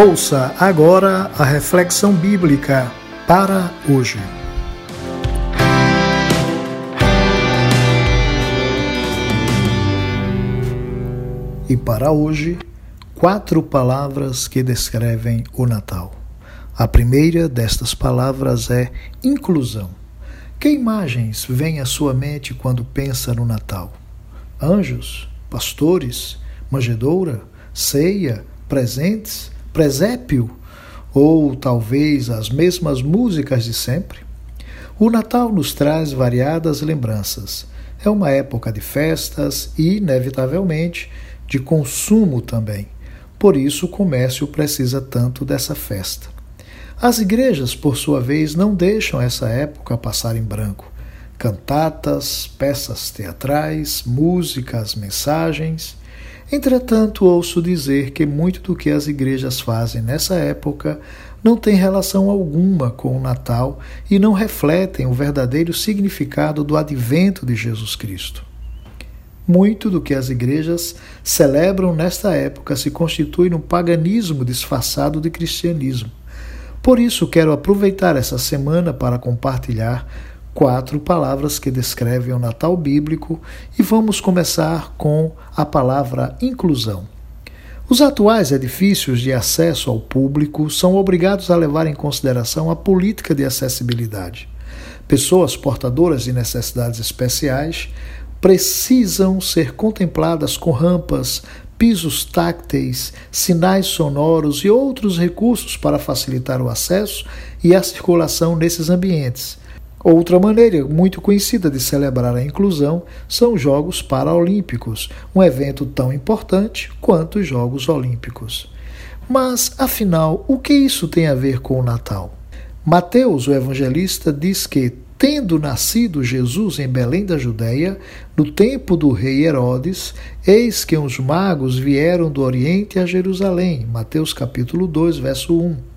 Ouça agora a reflexão bíblica para hoje. E para hoje, quatro palavras que descrevem o Natal. A primeira destas palavras é inclusão. Que imagens vêm à sua mente quando pensa no Natal? Anjos, pastores, manjedoura, ceia, presentes? Presépio ou talvez as mesmas músicas de sempre? O Natal nos traz variadas lembranças. É uma época de festas e, inevitavelmente, de consumo também. Por isso, o comércio precisa tanto dessa festa. As igrejas, por sua vez, não deixam essa época passar em branco. Cantatas, peças teatrais, músicas, mensagens. Entretanto, ouço dizer que muito do que as igrejas fazem nessa época não tem relação alguma com o Natal e não refletem o verdadeiro significado do advento de Jesus Cristo. Muito do que as igrejas celebram nesta época se constitui num paganismo disfarçado de cristianismo. Por isso, quero aproveitar essa semana para compartilhar quatro palavras que descrevem o Natal bíblico e vamos começar com a palavra inclusão. Os atuais edifícios de acesso ao público são obrigados a levar em consideração a política de acessibilidade. Pessoas portadoras de necessidades especiais precisam ser contempladas com rampas, pisos tácteis, sinais sonoros e outros recursos para facilitar o acesso e a circulação nesses ambientes Outra maneira muito conhecida de celebrar a inclusão são os Jogos Paralímpicos, um evento tão importante quanto os Jogos Olímpicos. Mas, afinal, o que isso tem a ver com o Natal? Mateus, o evangelista, diz que, tendo nascido Jesus em Belém da Judéia, no tempo do rei Herodes, eis que uns magos vieram do Oriente a Jerusalém. Mateus capítulo 2, verso 1.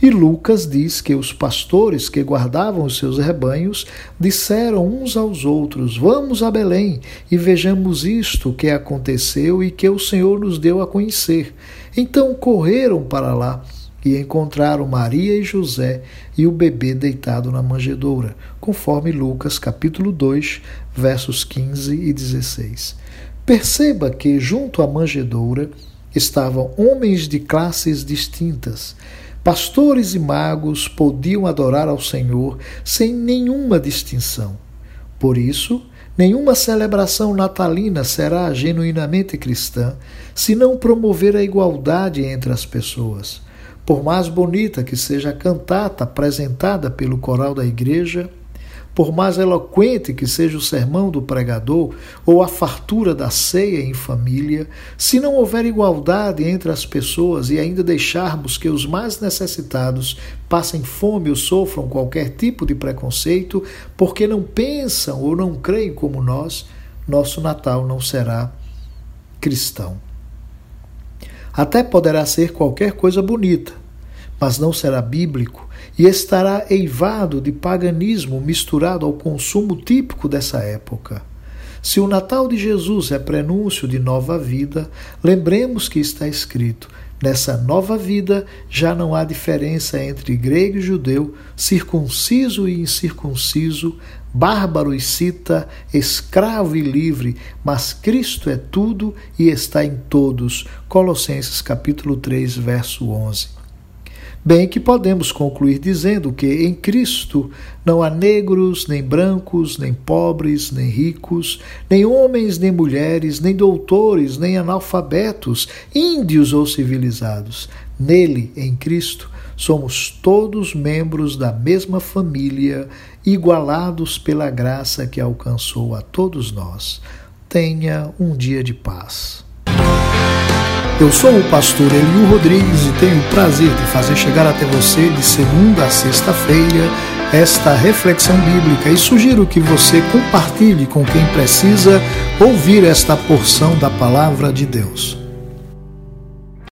E Lucas diz que os pastores que guardavam os seus rebanhos disseram uns aos outros: Vamos a Belém e vejamos isto que aconteceu e que o Senhor nos deu a conhecer. Então correram para lá e encontraram Maria e José e o bebê deitado na manjedoura, conforme Lucas capítulo 2, versos 15 e 16. Perceba que junto à manjedoura estavam homens de classes distintas. Pastores e magos podiam adorar ao Senhor sem nenhuma distinção. Por isso, nenhuma celebração natalina será genuinamente cristã se não promover a igualdade entre as pessoas. Por mais bonita que seja a cantata apresentada pelo coral da igreja, por mais eloquente que seja o sermão do pregador ou a fartura da ceia em família, se não houver igualdade entre as pessoas e ainda deixarmos que os mais necessitados passem fome ou sofram qualquer tipo de preconceito porque não pensam ou não creem como nós, nosso Natal não será cristão. Até poderá ser qualquer coisa bonita, mas não será bíblico e estará eivado de paganismo misturado ao consumo típico dessa época. Se o Natal de Jesus é prenúncio de nova vida, lembremos que está escrito: nessa nova vida já não há diferença entre grego e judeu, circunciso e incircunciso, bárbaro e cita, escravo e livre, mas Cristo é tudo e está em todos. Colossenses capítulo 3, verso 11. Bem que podemos concluir dizendo que em Cristo não há negros, nem brancos, nem pobres, nem ricos, nem homens, nem mulheres, nem doutores, nem analfabetos, índios ou civilizados. Nele, em Cristo, somos todos membros da mesma família, igualados pela graça que alcançou a todos nós. Tenha um dia de paz. Eu sou o pastor Eliu Rodrigues e tenho o prazer de fazer chegar até você de segunda a sexta-feira esta reflexão bíblica e sugiro que você compartilhe com quem precisa ouvir esta porção da palavra de Deus.